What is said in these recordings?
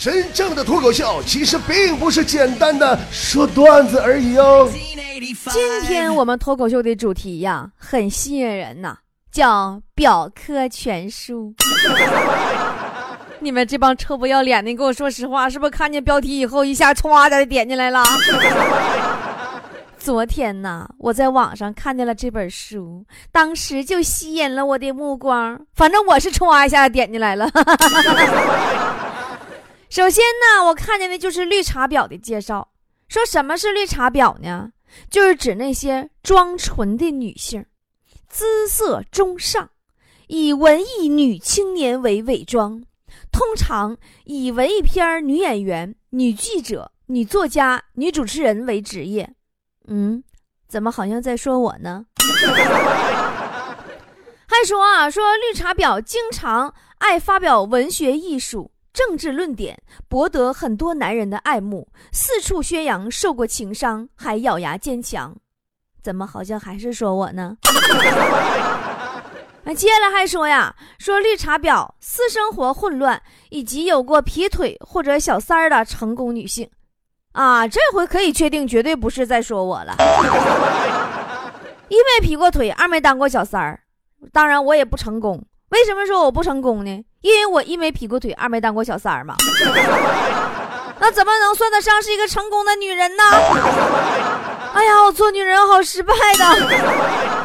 真正的脱口秀其实并不是简单的说段子而已哦。今天我们脱口秀的主题呀，很吸引人呐，叫表科全书。你们这帮臭不要脸的，给我说实话，是不是看见标题以后一下歘的点进来了？昨天呢，我在网上看见了这本书，当时就吸引了我的目光。反正我是歘一下点进来了。首先呢，我看见的就是绿茶婊的介绍。说什么是绿茶婊呢？就是指那些装纯的女性，姿色中上，以文艺女青年为伪装，通常以文艺片女演员、女记者、女作家、女主持人为职业。嗯，怎么好像在说我呢？还说啊，说绿茶婊经常爱发表文学艺术、政治论点，博得很多男人的爱慕，四处宣扬受过情伤还咬牙坚强。怎么好像还是说我呢？那接下来还说呀，说绿茶婊私生活混乱，以及有过劈腿或者小三儿的成功女性。啊，这回可以确定，绝对不是在说我了。一没劈过腿，二没当过小三儿，当然我也不成功。为什么说我不成功呢？因为我一没劈过腿，二没当过小三儿嘛。那怎么能算得上是一个成功的女人呢？哎呀，我做女人好失败的。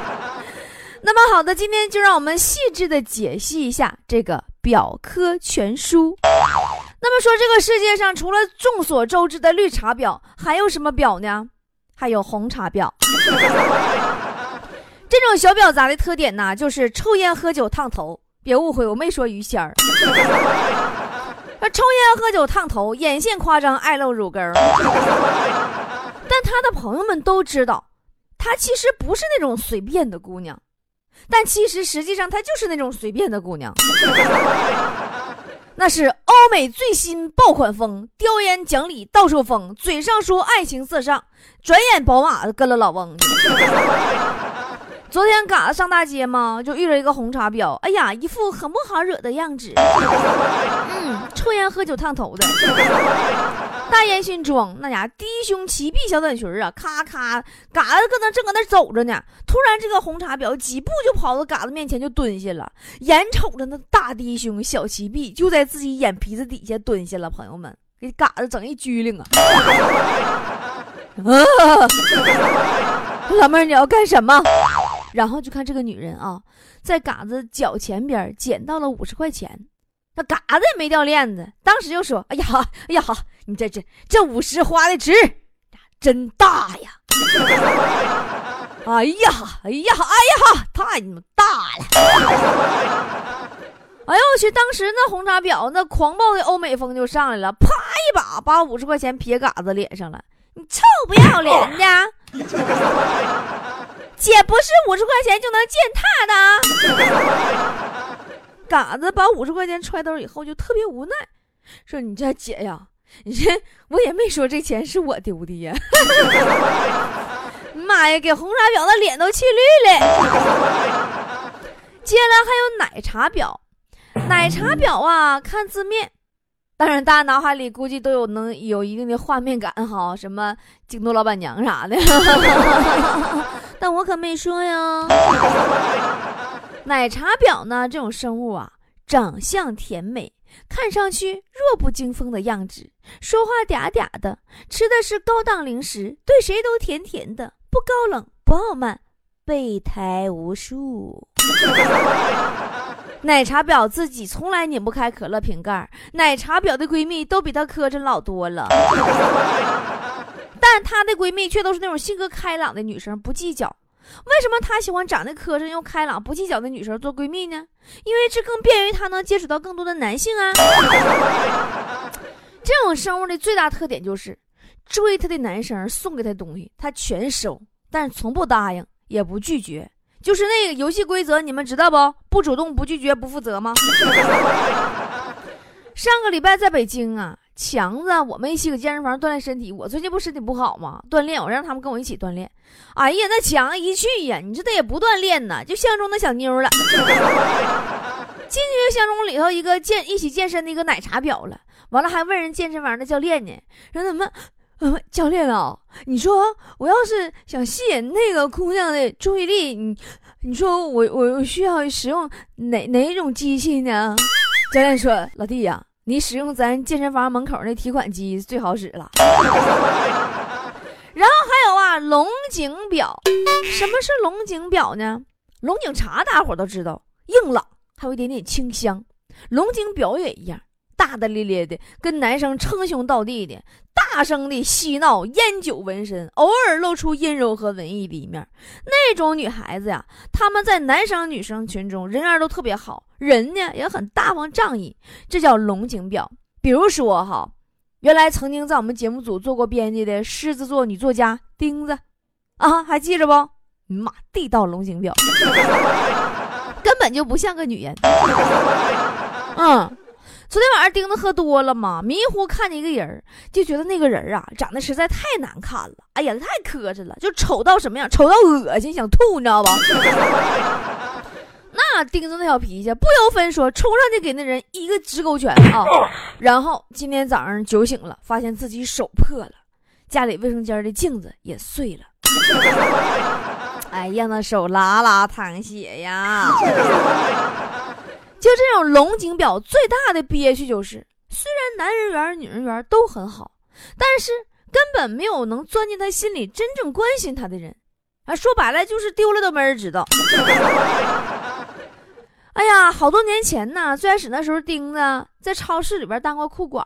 那么好的，今天就让我们细致的解析一下这个表科全书。那么说，这个世界上除了众所周知的绿茶婊，还有什么婊呢？还有红茶婊。这种小婊砸的特点呢，就是抽烟喝酒烫头。别误会，我没说于仙儿。抽烟喝酒烫头，眼线夸张，爱露乳沟。但他的朋友们都知道，他其实不是那种随便的姑娘。但其实实际上，他就是那种随便的姑娘。那是欧美最新爆款风，叼烟讲理到处疯，嘴上说爱情色上，转眼宝马跟了老翁。昨天嘎子上大街嘛，就遇着一个红茶婊，哎呀，一副很不好惹的样子。嗯，抽烟喝酒烫头的，大烟熏妆，那家低胸齐臂小短裙啊，咔咔，嘎子搁那正搁那走着呢，突然这个红茶婊几步就跑到嘎子面前就蹲下了，眼瞅着那大低胸小齐臂就在自己眼皮子底下蹲下了，朋友们。给嘎子整一拘灵啊！啊，老妹儿你要干什么？然后就看这个女人啊，在嘎子脚前边捡到了五十块钱，那嘎子也没掉链子，当时就说：“哎呀，哎呀，你这这这五十花的值，真大呀！哎呀，哎呀，哎呀，太你妈大了！哎呦我去，当时那红茶婊那狂暴的欧美风就上来了，啪一把把五十块钱撇嘎子脸上了，你臭不要脸的！” 姐不是五十块钱就能践踏的。嘎子把五十块钱揣兜以后就特别无奈，说：“你这姐呀，你这我也没说这钱是我丢的呀。妈呀，给红茶婊的脸都气绿了。接下来还有奶茶婊，奶茶婊啊，看字面。”当然，大家脑海里估计都有能有一定的画面感哈，什么京东老板娘啥的，但我可没说呀。奶茶婊呢，这种生物啊，长相甜美，看上去弱不禁风的样子，说话嗲嗲的，吃的是高档零食，对谁都甜甜的，不高冷不傲慢，备胎无数。奶茶婊自己从来拧不开可乐瓶盖，奶茶婊的闺蜜都比她磕碜老多了，但她的闺蜜却都是那种性格开朗的女生，不计较。为什么她喜欢长得磕碜又开朗、不计较的女生做闺蜜呢？因为这更便于她能接触到更多的男性啊。这种生物的最大特点就是追她的男生送给她东西，她全收，但是从不答应，也不拒绝。就是那个游戏规则，你们知道不？不主动、不拒绝、不负责吗？上个礼拜在北京啊，强子，我们一起搁健身房锻炼身体。我最近不身体不好吗？锻炼，我让他们跟我一起锻炼。哎呀，那强一去呀，你说他也不锻炼呢，就相中那小妞了。进去就相中里头一个健一起健身的一个奶茶婊了。完了还问人健身房的教练呢，说怎么，呃，教练啊，你说我要是想吸引那个姑娘的注意力，你你说我我需要使用哪哪种机器呢？教练说，老弟呀，你使用咱健身房门口那提款机最好使了。然后还有啊，龙井表，什么是龙井表呢？龙井茶大伙都知道，硬朗，还有一点点清香。龙井表也一样，大大咧咧的，跟男生称兄道弟的，大声的嬉闹，烟酒纹身，偶尔露出阴柔和文艺的一面。那种女孩子呀，她们在男生女生群中人缘都特别好，人呢也很大方仗义，这叫龙井婊。比如说哈。原来曾经在我们节目组做过编辑的狮子座女作家钉子，啊，还记着不？妈，地道龙井婊，根本就不像个女人。嗯，昨天晚上钉子喝多了嘛，迷糊看见一个人，就觉得那个人啊长得实在太难看了，哎呀，太磕碜了，就丑到什么样？丑到恶心，想吐，你知道吧？那钉子那小脾气，不由分说，冲上去给那人一个直勾拳啊！然后今天早上酒醒了，发现自己手破了，家里卫生间的镜子也碎了。哎呀，那手拉拉淌血呀！就这种龙井表最大的憋屈就是，虽然男人缘、女人缘都很好，但是根本没有能钻进他心里、真正关心他的人。啊，说白了就是丢了都没人知道。哎呀，好多年前呢，最开始那时候，钉子在超市里边当过库管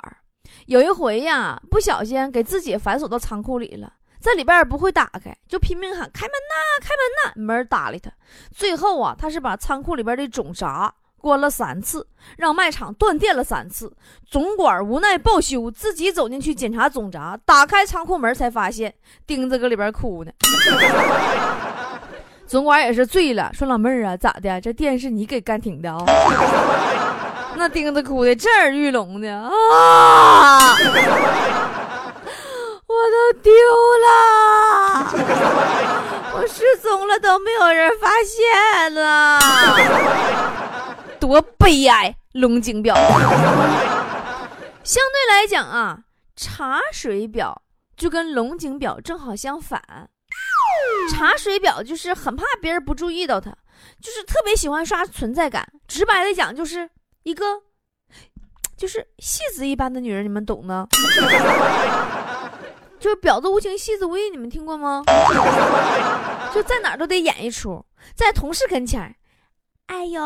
有一回呀，不小心给自己反锁到仓库里了，在里边也不会打开，就拼命喊开门呐，开门呐，没人搭理他。最后啊，他是把仓库里边的总闸关了三次，让卖场断电了三次，总管无奈报修，自己走进去检查总闸，打开仓库门才发现钉子搁里边哭呢。总管也是醉了，说：“老妹儿啊，咋的？这电是你给干停的啊？” 那钉子哭的震耳欲聋的啊！我都丢了，我失踪了都没有人发现了，多悲哀！龙井表，相对来讲啊，茶水表就跟龙井表正好相反。茶水表就是很怕别人不注意到他，就是特别喜欢刷存在感。直白的讲，就是一个就是戏子一般的女人，你们懂的。就是婊子无情，戏子无义，你们听过吗？就在哪都得演一出，在同事跟前哎呦，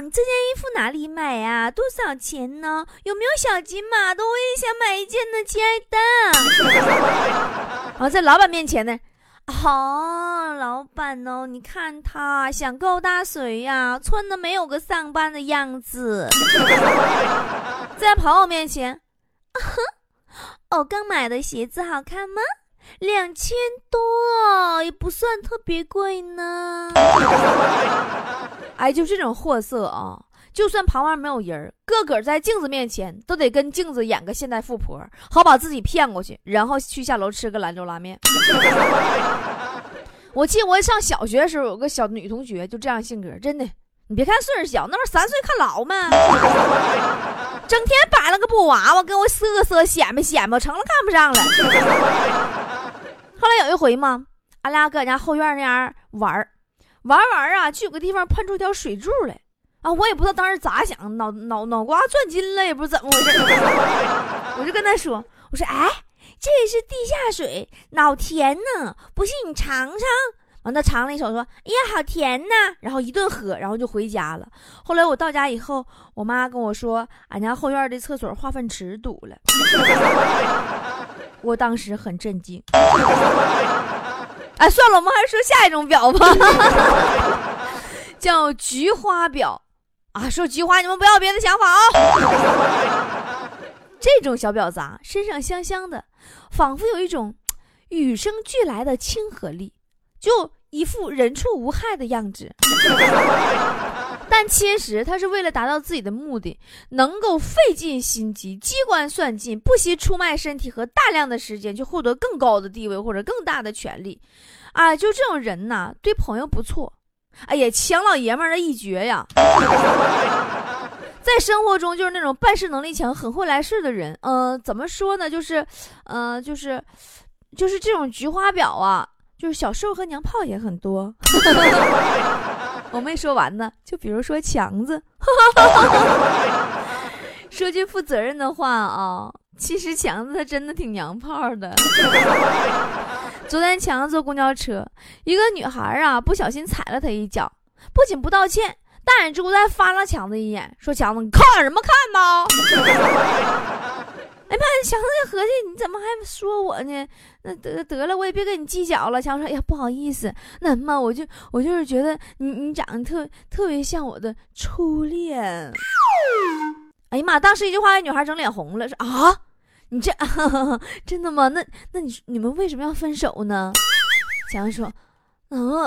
你这件衣服哪里买呀？多少钱呢？有没有小金马的？我也想买一件呢，亲爱的。然 后在老板面前呢。哦，老板哦，你看他想勾搭谁呀？穿的没有个上班的样子，在朋友面前，我刚买的鞋子好看吗？两千多，也不算特别贵呢。哎，就这种货色啊。就算旁边没有人，个个在镜子面前都得跟镜子演个现代富婆，好把自己骗过去，然后去下楼吃个兰州拉面。我记得我上小学的时候，有个小女同学就这样性格，真的，你别看岁数小，那不三岁看老吗？整天摆了个布娃娃跟我瑟瑟显摆显摆，成了看不上了。后来有一回嘛，俺俩搁家后院那样玩玩玩啊，就有个地方喷出条水柱来。啊，我也不知道当时咋想，脑脑脑瓜转筋了，也不知道怎么回事。我就跟他说：“我说，哎，这是地下水，老甜呢，不信你尝尝。”完，他尝了一口，说：“哎呀，好甜呐！”然后一顿喝，然后就回家了。后来我到家以后，我妈跟我说，俺家后院的厕所化粪池堵了。我当时很震惊。哎，算了，我们还是说下一种表吧，叫菊花表。啊，说菊花，你们不要别的想法啊！这种小婊子啊，身上香香的，仿佛有一种与生俱来的亲和力，就一副人畜无害的样子。但其实他是为了达到自己的目的，能够费尽心机、机关算尽，不惜出卖身体和大量的时间，去获得更高的地位或者更大的权利。啊，就这种人呐，对朋友不错。哎呀，抢老爷们儿的一绝呀！在生活中就是那种办事能力强、很会来事的人。嗯，怎么说呢？就是，呃，就是，就是这种菊花婊啊，就是小受和娘炮也很多。我没说完呢，就比如说强子。说句负责任的话啊，其实强子他真的挺娘炮的。昨天强子坐公交车，一个女孩啊不小心踩了他一脚，不仅不道歉，大眼珠子还翻了强子一眼，说：“强子，你看什么看呢？” 哎妈，强子合计你怎么还说我呢？那得得了，我也别跟你计较了。强子说：“哎呀，不好意思，那妈我就我就是觉得你你长得特特别像我的初恋。”哎呀妈！当时一句话，女孩整脸红了，说：“啊，你这 真的吗？那那你你们为什么要分手呢？”强说：“嗯，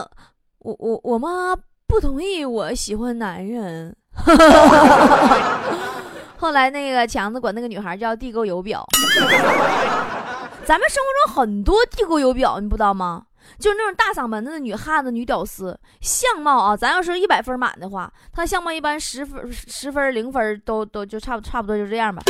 我我我妈不同意我喜欢男人。”后来那个强子管那个女孩叫地沟油婊。咱们生活中很多地沟油表，你不知道吗？就是那种大嗓门子的女汉子、女屌丝，相貌啊，咱要说一百分满的话，她相貌一般十分、十分、零分都都就差不差不多就这样吧。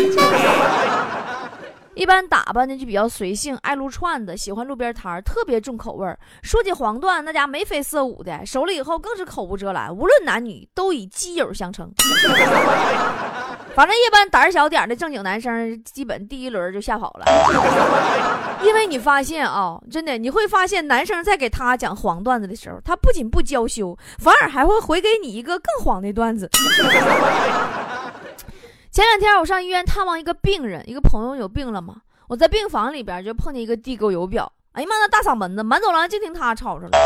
一般打扮呢就比较随性，爱撸串子，喜欢路边摊儿，特别重口味儿。说起黄段，那家眉飞色舞的，熟了以后更是口无遮拦，无论男女都以基友相称。反正一般胆儿小点的正经男生，基本第一轮就吓跑了。因为你发现啊，真的你会发现，男生在给他讲黄段子的时候，他不仅不娇羞，反而还会回给你一个更黄的段子。前两天我上医院探望一个病人，一个朋友有病了嘛，我在病房里边就碰见一个地沟油表。哎呀妈，那大嗓门子，满走廊就听他吵吵了。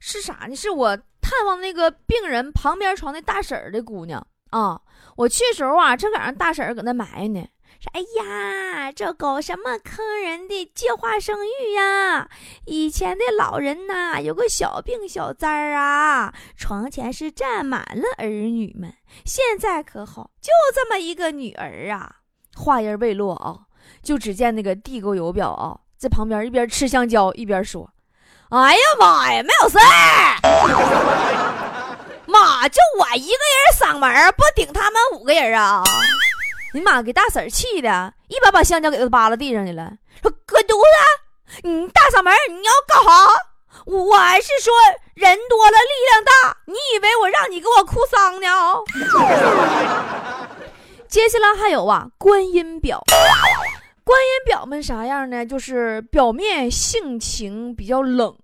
是啥呢？是我探望那个病人旁边床那大婶儿的姑娘。啊，我去时候啊，正赶上大婶儿搁那埋呢，说：“哎呀，这搞什么坑人的计划生育呀？以前的老人呐，有个小病小灾儿啊，床前是站满了儿女们，现在可好，就这么一个女儿啊。”话音未落啊，就只见那个地沟油表啊，在旁边一边吃香蕉一边说：“哎呀妈呀，没有事儿。”妈，就我一个人嗓门不顶他们五个人啊！你妈给大婶气的，一把把香蕉给他扒拉地上去了，说：“滚犊子！你大嗓门你要干啥？我还是说人多了力量大，你以为我让你给我哭丧呢？” 接下来还有啊，观音表，观音表们啥样呢？就是表面性情比较冷，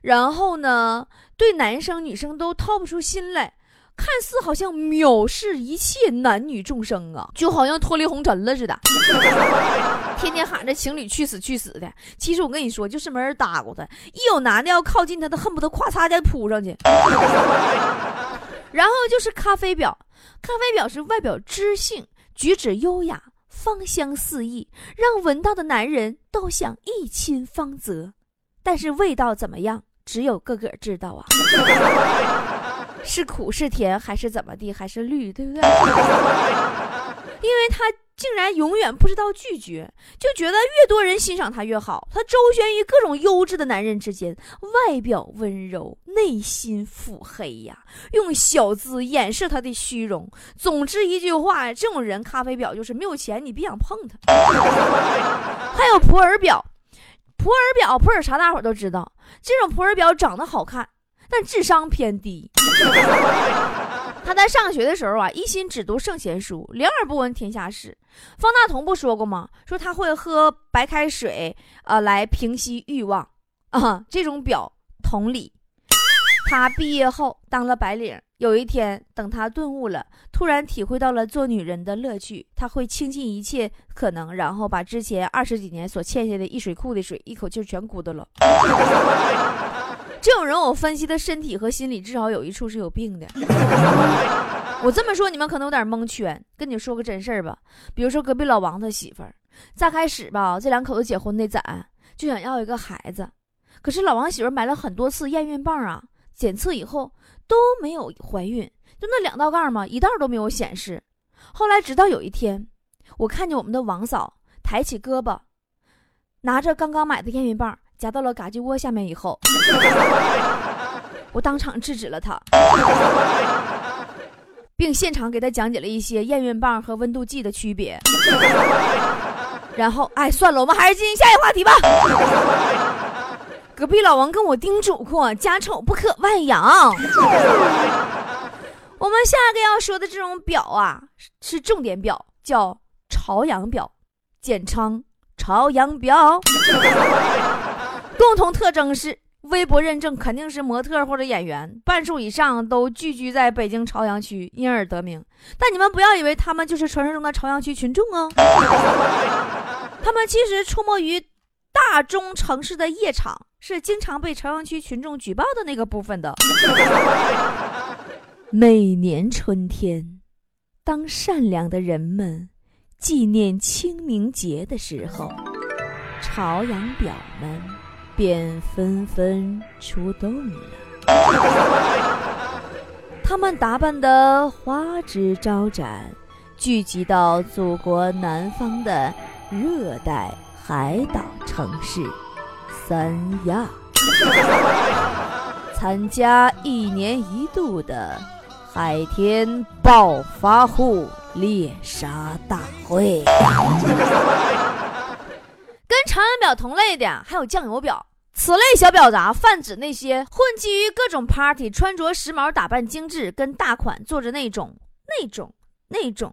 然后呢？对男生女生都掏不出心来，看似好像藐视一切男女众生啊，就好像脱离红尘了似的，天天喊着情侣去死去死的。其实我跟你说，就是没人搭过他，一有男的要靠近他，他恨不得咵嚓就扑上去。然后就是咖啡婊，咖啡婊是外表知性，举止优雅，芳香四溢，让闻到的男人都想一亲芳泽，但是味道怎么样？只有个个知道啊，是苦是甜还是怎么地，还是绿，对不对？因为他竟然永远不知道拒绝，就觉得越多人欣赏他越好。他周旋于各种优质的男人之间，外表温柔，内心腹黑呀，用小资掩饰他的虚荣。总之一句话，这种人咖啡婊就是没有钱你别想碰他。还有普洱婊。普洱表，普洱茶大伙都知道，这种普洱表长得好看，但智商偏低。他在上学的时候啊，一心只读圣贤书，两耳不闻天下事。方大同不说过吗？说他会喝白开水，呃，来平息欲望啊。这种表，同理。他毕业后当了白领。有一天，等他顿悟了，突然体会到了做女人的乐趣，他会倾尽一切可能，然后把之前二十几年所欠下的一水库的水一口气全咕嘟了。这种人，我分析的身体和心理至少有一处是有病的。我这么说，你们可能有点蒙圈。跟你说个真事儿吧，比如说隔壁老王他媳妇儿，再开始吧，这两口子结婚那攒，就想要一个孩子，可是老王媳妇买了很多次验孕棒啊，检测以后。都没有怀孕，就那两道杠嘛，一道都没有显示。后来直到有一天，我看见我们的王嫂抬起胳膊，拿着刚刚买的验孕棒夹到了嘎鸡窝下面以后，我当场制止了他。并现场给他讲解了一些验孕棒和温度计的区别。然后，哎，算了，我们还是进行下一话题吧。隔壁老王跟我叮嘱过，家丑不可外扬。我们下一个要说的这种表啊，是重点表，叫朝阳表，简称朝阳表。共同特征是微博认证肯定是模特或者演员，半数以上都聚居在北京朝阳区，因而得名。但你们不要以为他们就是传说中的朝阳区群众哦，他们其实出没于大中城市的夜场，是经常被朝阳区群众举报的那个部分的。每年春天，当善良的人们纪念清明节的时候，朝阳表们便纷纷出动了。他们打扮得花枝招展，聚集到祖国南方的热带海岛城市三亚，参加一年一度的。海天暴发户猎杀大会，跟长安表同类的还有酱油表。此类小表杂泛指那些混迹于各种 party、穿着时髦、打扮精致、跟大款做着那种、那种、那种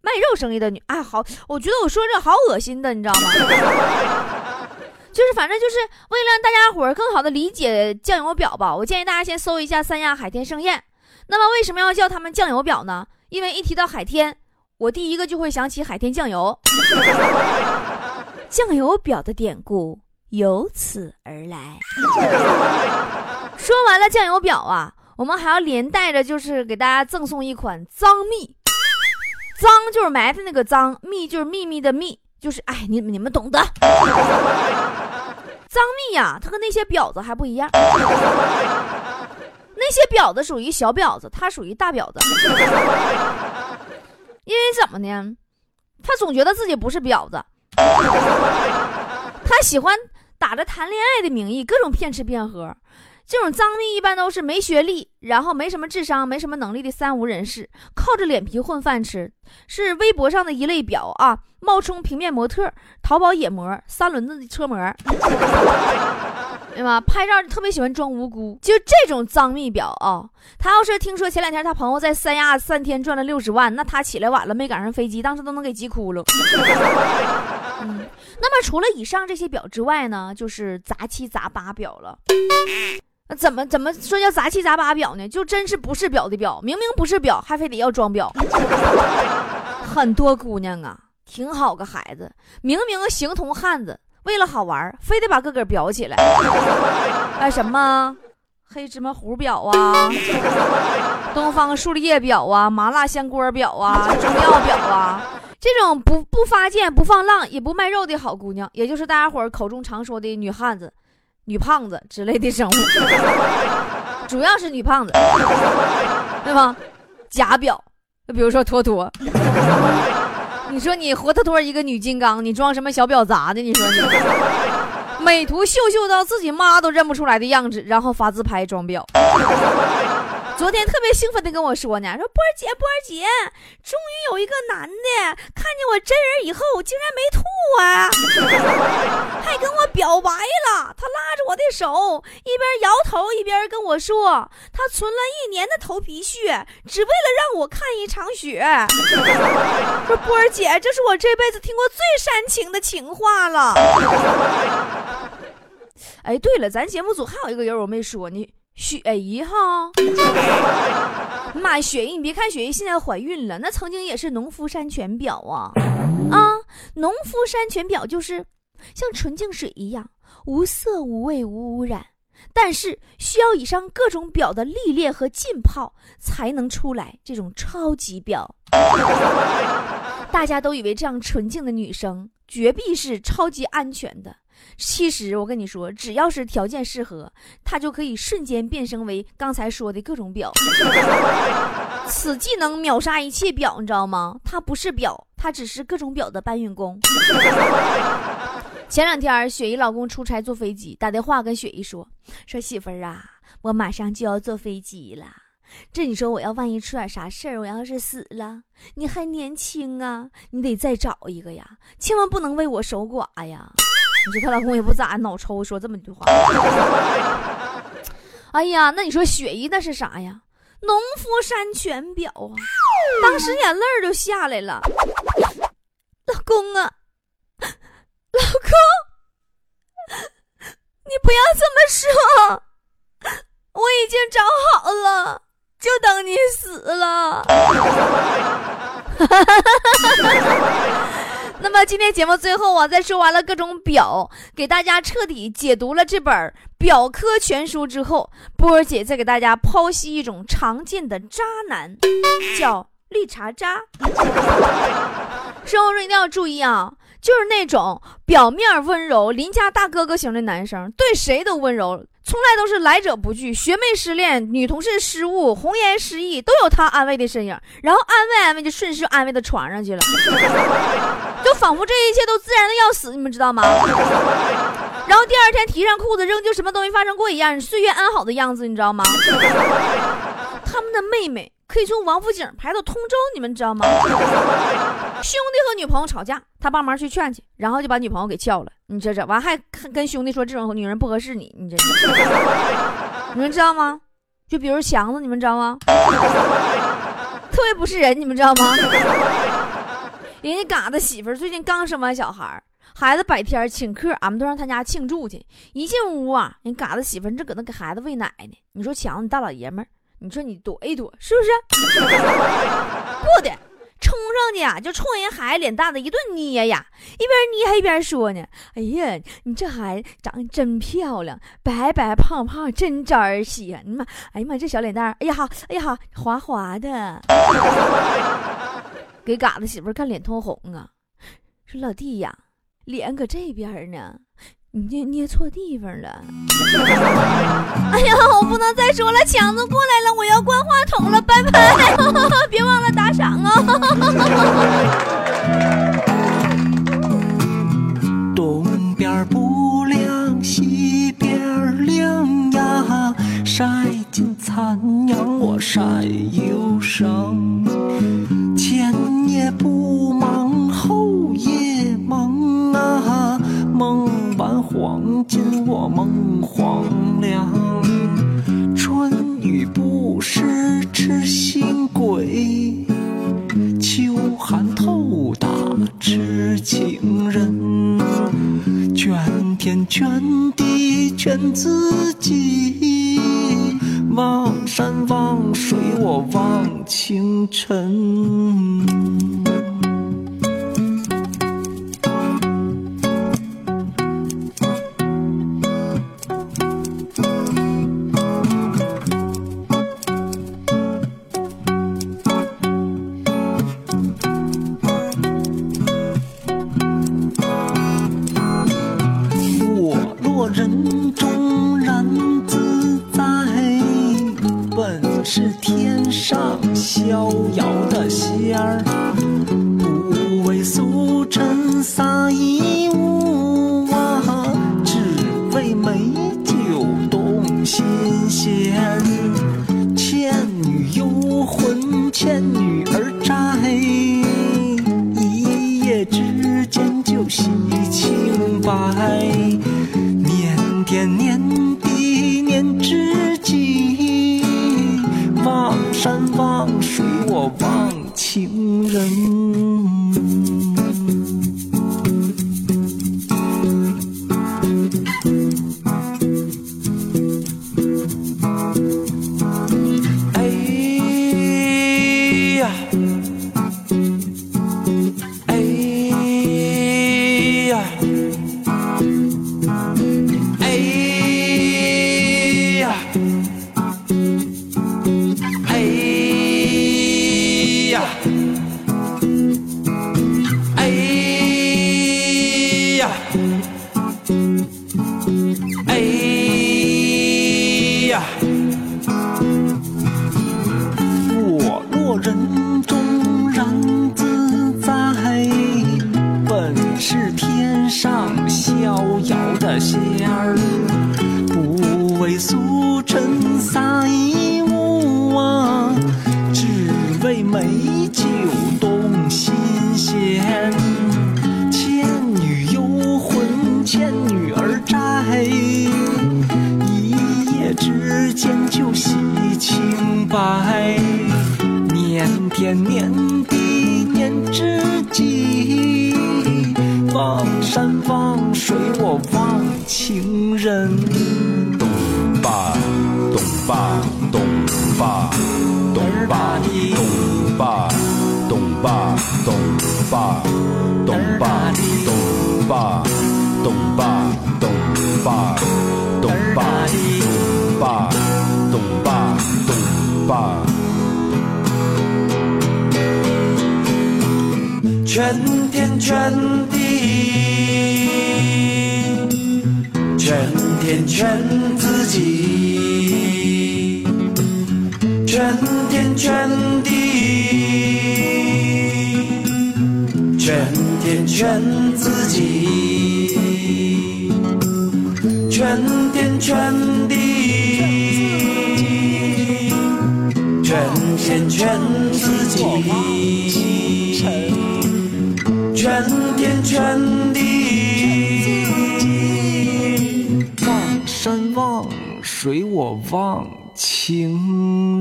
卖肉生意的女。哎，好，我觉得我说这好恶心的，你知道吗？就是反正就是为了让大家伙儿更好的理解酱油表吧，我建议大家先搜一下三亚海天盛宴。那么为什么要叫他们酱油表呢？因为一提到海天，我第一个就会想起海天酱油。酱油表的典故由此而来。说完了酱油表啊，我们还要连带着就是给大家赠送一款脏蜜。脏就是埋汰那个脏，蜜就是秘密的蜜，就是哎，你你们懂的。脏蜜呀，它和那些婊子还不一样。那些婊子属于小婊子，他属于大婊子。因为怎么呢？他总觉得自己不是婊子，他喜欢打着谈恋爱的名义各种骗吃骗喝。这种脏蜜一般都是没学历，然后没什么智商、没什么能力的三无人士，靠着脸皮混饭吃，是微博上的一类婊啊，冒充平面模特、淘宝野模、三轮子的车模。对吧？拍照特别喜欢装无辜，就这种脏蜜婊啊！他要是听说前两天他朋友在三亚三天赚了六十万，那他起来晚了没赶上飞机，当时都能给急哭了。嗯，那么除了以上这些表之外呢，就是杂七杂八表了。那怎么怎么说叫杂七杂八表呢？就真是不是表的表，明明不是表，还非得要装表。很多姑娘啊，挺好个孩子，明明形同汉子。为了好玩，非得把个个裱起来，哎，什么黑芝麻糊表啊，东方树叶表啊，麻辣香锅表啊，中药表啊，这种不不发贱、不放浪、也不卖肉的好姑娘，也就是大家伙口中常说的女汉子、女胖子之类的生物，主要是女胖子，对吧？假表，比如说坨坨。你说你活脱脱一个女金刚，你装什么小婊砸的？你说你美图秀秀到自己妈都认不出来的样子，然后发自拍装婊。昨天特别兴奋的跟我说呢，说波儿姐，波儿姐，终于有一个男的看见我真人以后，竟然没吐啊，还跟我表白了。他拉着我的手，一边摇头一边跟我说，他存了一年的头皮屑，只为了让我看一场雪。说波儿姐，这是我这辈子听过最煽情的情话了。哎，对了，咱节目组还有一个人我没说呢。雪姨哈，妈，雪姨，你别看雪姨现在怀孕了，那曾经也是农夫山泉表啊啊！农夫山泉表就是像纯净水一样，无色无味无污染，但是需要以上各种表的历练和浸泡才能出来这种超级表。大家都以为这样纯净的女生绝壁是超级安全的。其实我跟你说，只要是条件适合，它就可以瞬间变身为刚才说的各种表。此技能秒杀一切表，你知道吗？它不是表，它只是各种表的搬运工。前两天，雪姨老公出差坐飞机，打电话跟雪姨说：“说媳妇儿啊，我马上就要坐飞机了，这你说我要万一出点啥事儿，我要是死了，你还年轻啊，你得再找一个呀，千万不能为我守寡呀。你说她老公也不咋脑抽，说这么一句话。哎呀，那你说雪姨那是啥呀？农夫山泉表啊，当时眼泪儿就下来了。老公啊，老公，你不要这么说，我已经找好了，就等你死了。那么今天节目最后啊，在说完了各种表，给大家彻底解读了这本表科全书之后，波儿姐再给大家剖析一种常见的渣男，叫绿茶渣。生活中一定要注意啊，就是那种表面温柔、邻家大哥哥型的男生，对谁都温柔。从来都是来者不拒，学妹失恋，女同事失误，红颜失忆，都有他安慰的身影。然后安慰安慰，就顺势安慰到床上去了，就仿佛这一切都自然的要死，你们知道吗？然后第二天提上裤子，仍旧什么都没发生过一样，岁月安好的样子，你知道吗？他们的妹妹。可以从王府井排到通州，你们知道吗？兄弟和女朋友吵架，他帮忙去劝去，然后就把女朋友给撬了。你这这完还跟兄弟说这种女人不合适你，你这你们知道吗？就比如强子，你们知道吗？特别不是人，你们知道吗？人家嘎子媳妇最近刚生完小孩，孩子百天请客，俺们都让他家庆祝去。一进屋啊，人嘎子媳妇正搁那给孩子喂奶呢。你说强子，你大老爷们。你说你躲一躲是不是？不的，冲上去啊，就冲人孩子脸蛋子一顿捏呀，一边捏还一边说呢：“哎呀，你这孩子长得真漂亮，白白胖胖真招人稀罕。你妈，哎呀妈，这小脸蛋哎呀哈，哎呀哈，滑滑的。给嘎子媳妇看脸通红啊，说老弟呀，脸搁这边呢。”你捏捏错地方了！哎呀，我不能再说了，强子过来了，我要关话筒了，拜拜！别忘了打赏啊！东边不亮西边亮呀，晒尽残阳我晒忧伤，前也不忙后也忙啊，忙。黄金我梦黄粱，春雨不湿痴心鬼，秋寒透打痴情人。劝天劝地劝自己，望山望水我望清晨。为望山望水，我望情人。咚吧咚吧咚吧咚吧咚吧咚吧咚吧咚吧咚吧咚吧咚吧咚吧咚吧咚吧咚吧。全天全地，全天全自己，全天全地，全天全自己，全天全地，全天全自己。水我忘情。